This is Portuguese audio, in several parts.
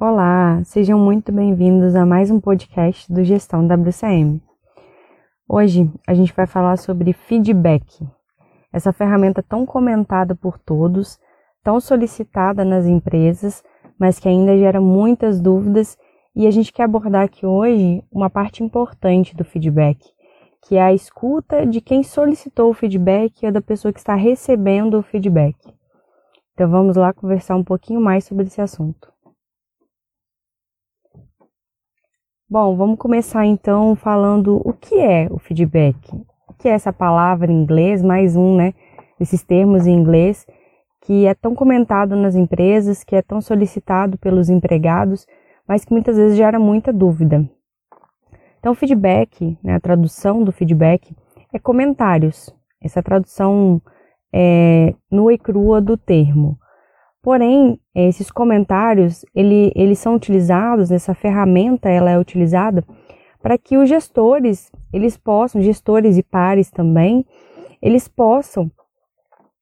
Olá, sejam muito bem-vindos a mais um podcast do Gestão WCM. Hoje a gente vai falar sobre feedback, essa ferramenta tão comentada por todos, tão solicitada nas empresas, mas que ainda gera muitas dúvidas e a gente quer abordar aqui hoje uma parte importante do feedback, que é a escuta de quem solicitou o feedback e da pessoa que está recebendo o feedback. Então vamos lá conversar um pouquinho mais sobre esse assunto. Bom, vamos começar então falando o que é o feedback. O que é essa palavra em inglês, mais um, né, desses termos em inglês, que é tão comentado nas empresas, que é tão solicitado pelos empregados, mas que muitas vezes gera muita dúvida. Então, feedback, né, a tradução do feedback é comentários. Essa tradução é nua e crua do termo. Porém, esses comentários, ele, eles são utilizados, essa ferramenta ela é utilizada para que os gestores, eles possam, gestores e pares também, eles possam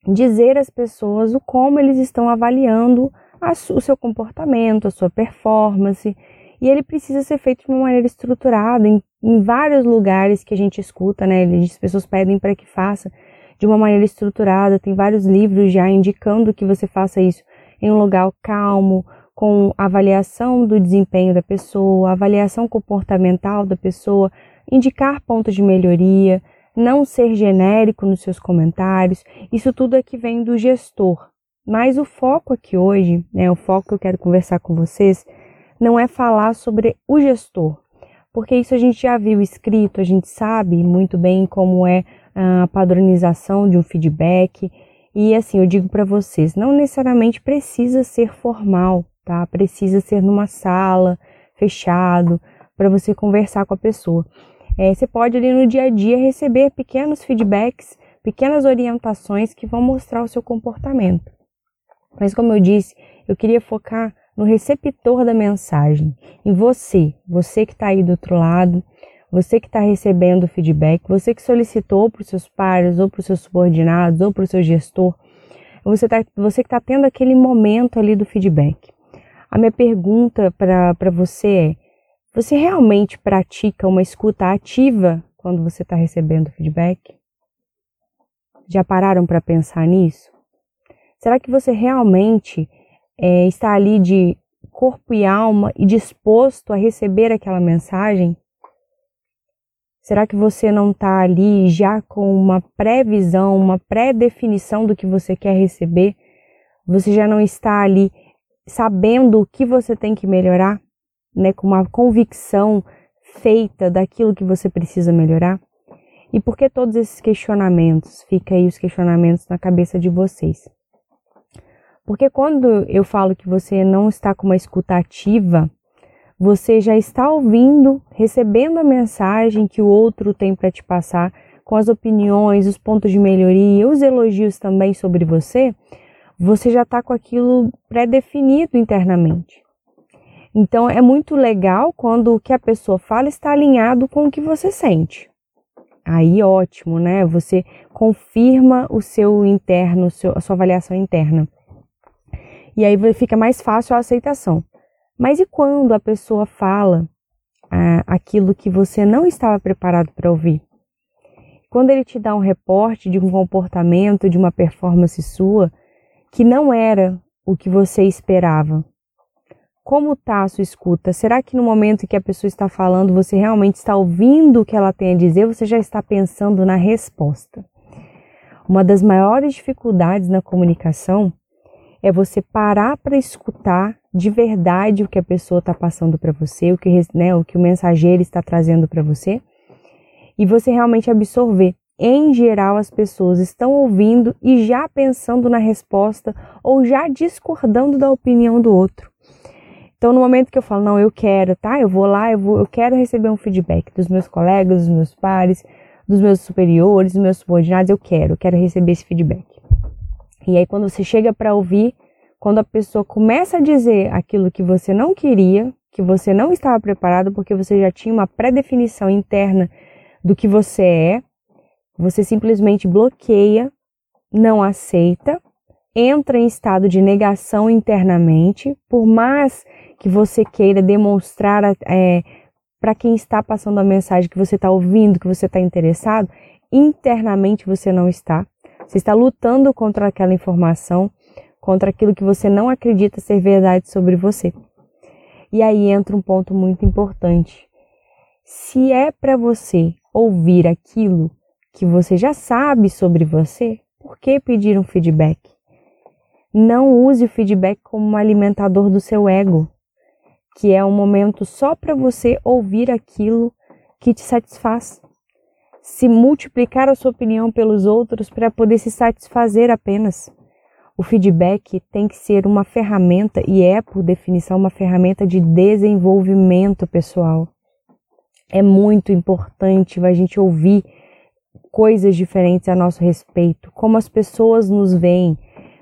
dizer às pessoas o como eles estão avaliando a, o seu comportamento, a sua performance, e ele precisa ser feito de uma maneira estruturada em, em vários lugares que a gente escuta, né? As pessoas pedem para que faça de uma maneira estruturada. Tem vários livros já indicando que você faça isso em um lugar calmo, com avaliação do desempenho da pessoa, avaliação comportamental da pessoa, indicar pontos de melhoria, não ser genérico nos seus comentários. Isso tudo é que vem do gestor. Mas o foco aqui hoje, né, o foco que eu quero conversar com vocês, não é falar sobre o gestor, porque isso a gente já viu escrito, a gente sabe muito bem como é a padronização de um feedback. E assim, eu digo para vocês, não necessariamente precisa ser formal, tá? Precisa ser numa sala, fechado, para você conversar com a pessoa. É, você pode ali no dia a dia receber pequenos feedbacks, pequenas orientações que vão mostrar o seu comportamento. Mas como eu disse, eu queria focar no receptor da mensagem, em você, você que está aí do outro lado, você que está recebendo feedback, você que solicitou para os seus pares, ou para os seus subordinados, ou para o seu gestor, você, tá, você que está tendo aquele momento ali do feedback. A minha pergunta para você é: você realmente pratica uma escuta ativa quando você está recebendo feedback? Já pararam para pensar nisso? Será que você realmente é, está ali de corpo e alma e disposto a receber aquela mensagem? Será que você não está ali já com uma previsão, uma pré-definição do que você quer receber? Você já não está ali sabendo o que você tem que melhorar, né, com uma convicção feita daquilo que você precisa melhorar? E por que todos esses questionamentos? Fica aí os questionamentos na cabeça de vocês. Porque quando eu falo que você não está com uma escuta ativa, você já está ouvindo, recebendo a mensagem que o outro tem para te passar, com as opiniões, os pontos de melhoria, os elogios também sobre você, você já está com aquilo pré-definido internamente. Então é muito legal quando o que a pessoa fala está alinhado com o que você sente. Aí ótimo, né? Você confirma o seu interno, a sua avaliação interna. E aí fica mais fácil a aceitação. Mas e quando a pessoa fala ah, aquilo que você não estava preparado para ouvir? Quando ele te dá um reporte de um comportamento, de uma performance sua que não era o que você esperava. Como está a sua escuta? Será que no momento que a pessoa está falando, você realmente está ouvindo o que ela tem a dizer? Você já está pensando na resposta? Uma das maiores dificuldades na comunicação é você parar para escutar de verdade o que a pessoa está passando para você, o que, né, o que o mensageiro está trazendo para você, e você realmente absorver. Em geral, as pessoas estão ouvindo e já pensando na resposta ou já discordando da opinião do outro. Então, no momento que eu falo, não, eu quero, tá? Eu vou lá, eu, vou, eu quero receber um feedback dos meus colegas, dos meus pares, dos meus superiores, dos meus subordinados, eu quero, eu quero receber esse feedback. E aí, quando você chega para ouvir, quando a pessoa começa a dizer aquilo que você não queria, que você não estava preparado porque você já tinha uma pré-definição interna do que você é, você simplesmente bloqueia, não aceita entra em estado de negação internamente, por mais que você queira demonstrar é, para quem está passando a mensagem que você está ouvindo, que você está interessado, internamente você não está. Você está lutando contra aquela informação, contra aquilo que você não acredita ser verdade sobre você. E aí entra um ponto muito importante. Se é para você ouvir aquilo que você já sabe sobre você, por que pedir um feedback? Não use o feedback como um alimentador do seu ego, que é um momento só para você ouvir aquilo que te satisfaz. Se multiplicar a sua opinião pelos outros para poder se satisfazer apenas. O feedback tem que ser uma ferramenta e é, por definição, uma ferramenta de desenvolvimento pessoal. É muito importante a gente ouvir coisas diferentes a nosso respeito, como as pessoas nos veem.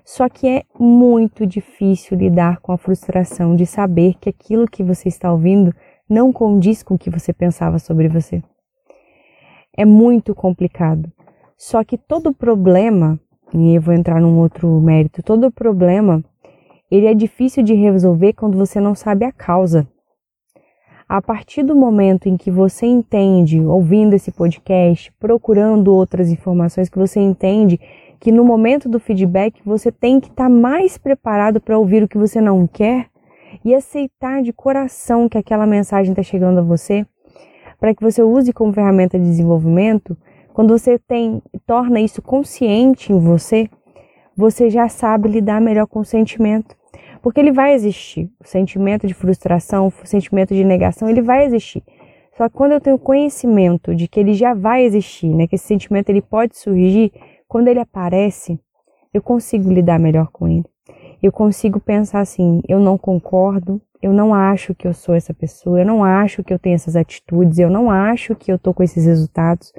Só que é muito difícil lidar com a frustração de saber que aquilo que você está ouvindo não condiz com o que você pensava sobre você. É muito complicado. Só que todo problema e eu vou entrar num outro mérito, todo problema, ele é difícil de resolver quando você não sabe a causa. A partir do momento em que você entende, ouvindo esse podcast, procurando outras informações, que você entende que no momento do feedback você tem que estar tá mais preparado para ouvir o que você não quer e aceitar de coração que aquela mensagem está chegando a você, para que você use como ferramenta de desenvolvimento, quando você tem torna isso consciente em você, você já sabe lidar melhor com o sentimento. Porque ele vai existir. O sentimento de frustração, o sentimento de negação, ele vai existir. Só que quando eu tenho conhecimento de que ele já vai existir, né, que esse sentimento ele pode surgir, quando ele aparece, eu consigo lidar melhor com ele. Eu consigo pensar assim, eu não concordo, eu não acho que eu sou essa pessoa, eu não acho que eu tenho essas atitudes, eu não acho que eu tô com esses resultados.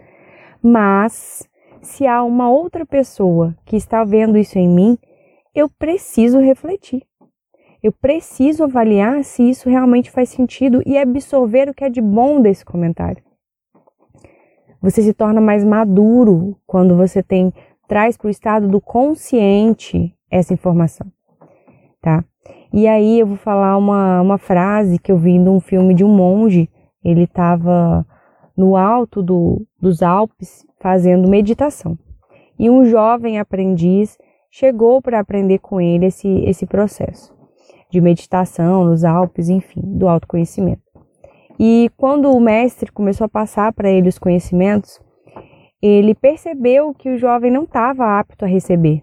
Mas se há uma outra pessoa que está vendo isso em mim, eu preciso refletir. Eu preciso avaliar se isso realmente faz sentido e absorver o que é de bom desse comentário. Você se torna mais maduro quando você tem traz para o estado do consciente essa informação, tá? E aí eu vou falar uma, uma frase que eu vi num filme de um monge. Ele estava no alto do, dos Alpes fazendo meditação. E um jovem aprendiz chegou para aprender com ele esse, esse processo de meditação nos Alpes, enfim, do autoconhecimento. E quando o mestre começou a passar para ele os conhecimentos, ele percebeu que o jovem não estava apto a receber,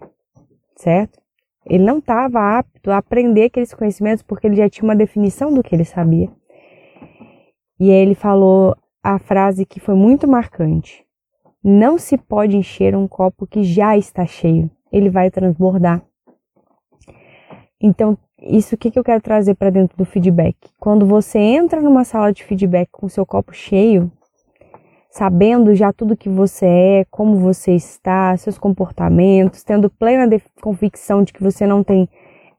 certo? Ele não estava apto a aprender aqueles conhecimentos porque ele já tinha uma definição do que ele sabia. E aí ele falou: a frase que foi muito marcante. Não se pode encher um copo que já está cheio, ele vai transbordar. Então, isso que, que eu quero trazer para dentro do feedback? Quando você entra numa sala de feedback com seu copo cheio, sabendo já tudo que você é, como você está, seus comportamentos, tendo plena convicção de que você não tem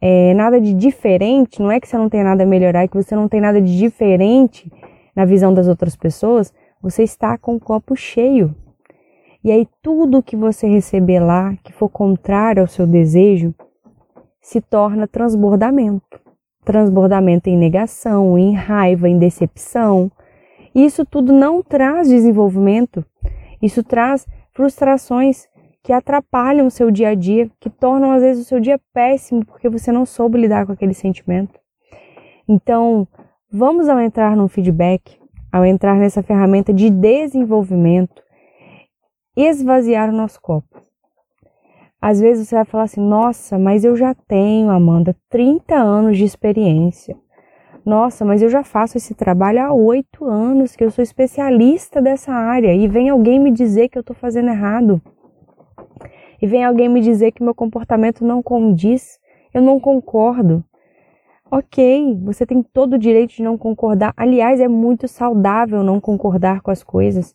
é, nada de diferente, não é que você não tem nada a melhorar, é que você não tem nada de diferente na visão das outras pessoas, você está com o copo cheio. E aí tudo que você receber lá, que for contrário ao seu desejo, se torna transbordamento. Transbordamento em negação, em raiva, em decepção. Isso tudo não traz desenvolvimento. Isso traz frustrações que atrapalham o seu dia a dia, que tornam às vezes o seu dia péssimo porque você não soube lidar com aquele sentimento. Então, Vamos ao entrar no feedback, ao entrar nessa ferramenta de desenvolvimento, esvaziar o nosso copo. Às vezes você vai falar assim: "Nossa, mas eu já tenho, Amanda, 30 anos de experiência. Nossa, mas eu já faço esse trabalho há oito anos, que eu sou especialista dessa área e vem alguém me dizer que eu estou fazendo errado. E vem alguém me dizer que meu comportamento não condiz. Eu não concordo. Ok, você tem todo o direito de não concordar. Aliás, é muito saudável não concordar com as coisas.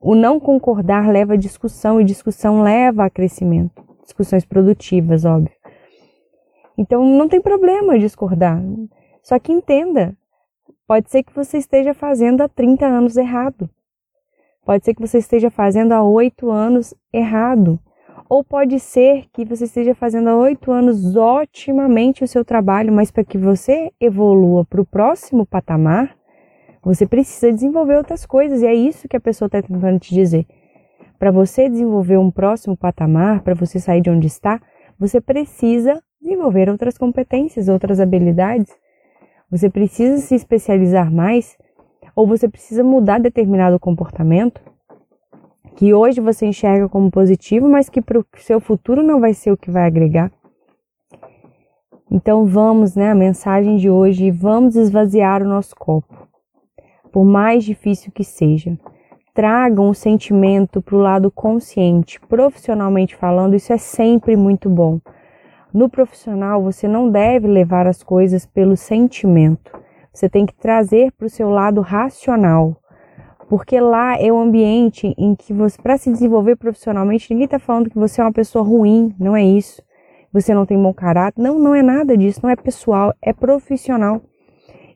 O não concordar leva a discussão e discussão leva a crescimento. Discussões produtivas, óbvio. Então não tem problema discordar. Só que entenda, pode ser que você esteja fazendo há 30 anos errado. Pode ser que você esteja fazendo há 8 anos errado. Ou pode ser que você esteja fazendo há oito anos otimamente o seu trabalho, mas para que você evolua para o próximo patamar, você precisa desenvolver outras coisas, e é isso que a pessoa está tentando te dizer. Para você desenvolver um próximo patamar, para você sair de onde está, você precisa desenvolver outras competências, outras habilidades. Você precisa se especializar mais, ou você precisa mudar determinado comportamento que hoje você enxerga como positivo, mas que para o seu futuro não vai ser o que vai agregar. Então vamos, né, a mensagem de hoje, vamos esvaziar o nosso copo por mais difícil que seja. Tragam o sentimento para o lado consciente, profissionalmente falando, isso é sempre muito bom. No profissional, você não deve levar as coisas pelo sentimento, você tem que trazer para o seu lado racional, porque lá é o ambiente em que você, para se desenvolver profissionalmente, ninguém está falando que você é uma pessoa ruim, não é isso. Você não tem bom caráter, não, não é nada disso, não é pessoal, é profissional.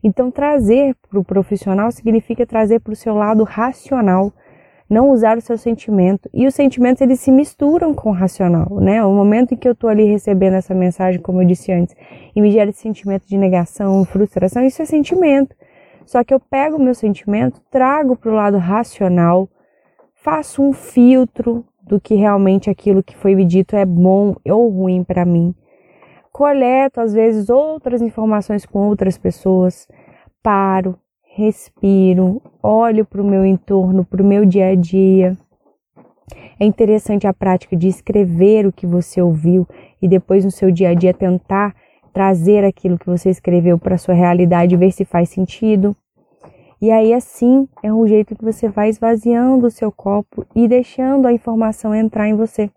Então, trazer para o profissional significa trazer para o seu lado racional, não usar o seu sentimento. E os sentimentos eles se misturam com o racional, né? O momento em que eu estou ali recebendo essa mensagem, como eu disse antes, e me gera esse sentimento de negação, frustração, isso é sentimento. Só que eu pego o meu sentimento, trago para o lado racional, faço um filtro do que realmente aquilo que foi me dito é bom ou ruim para mim coleto às vezes outras informações com outras pessoas, paro, respiro, olho para o meu entorno, para o meu dia a dia. É interessante a prática de escrever o que você ouviu e depois no seu dia a dia tentar trazer aquilo que você escreveu para sua realidade ver se faz sentido. E aí assim é um jeito que você vai esvaziando o seu copo e deixando a informação entrar em você.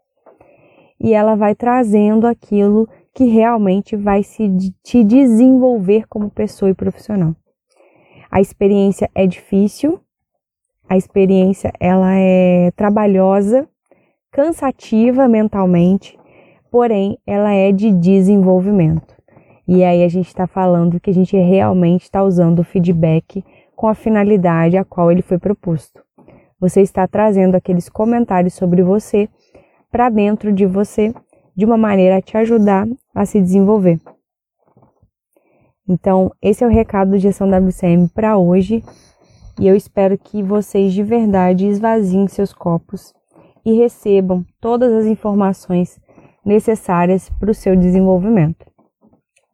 E ela vai trazendo aquilo que realmente vai se te desenvolver como pessoa e profissional. A experiência é difícil, a experiência ela é trabalhosa, cansativa mentalmente, porém ela é de desenvolvimento. E aí a gente está falando que a gente realmente está usando o feedback com a finalidade a qual ele foi proposto. Você está trazendo aqueles comentários sobre você para dentro de você de uma maneira a te ajudar a se desenvolver. Então, esse é o recado do Gestão WCM para hoje e eu espero que vocês de verdade esvaziem seus copos e recebam todas as informações necessárias para o seu desenvolvimento.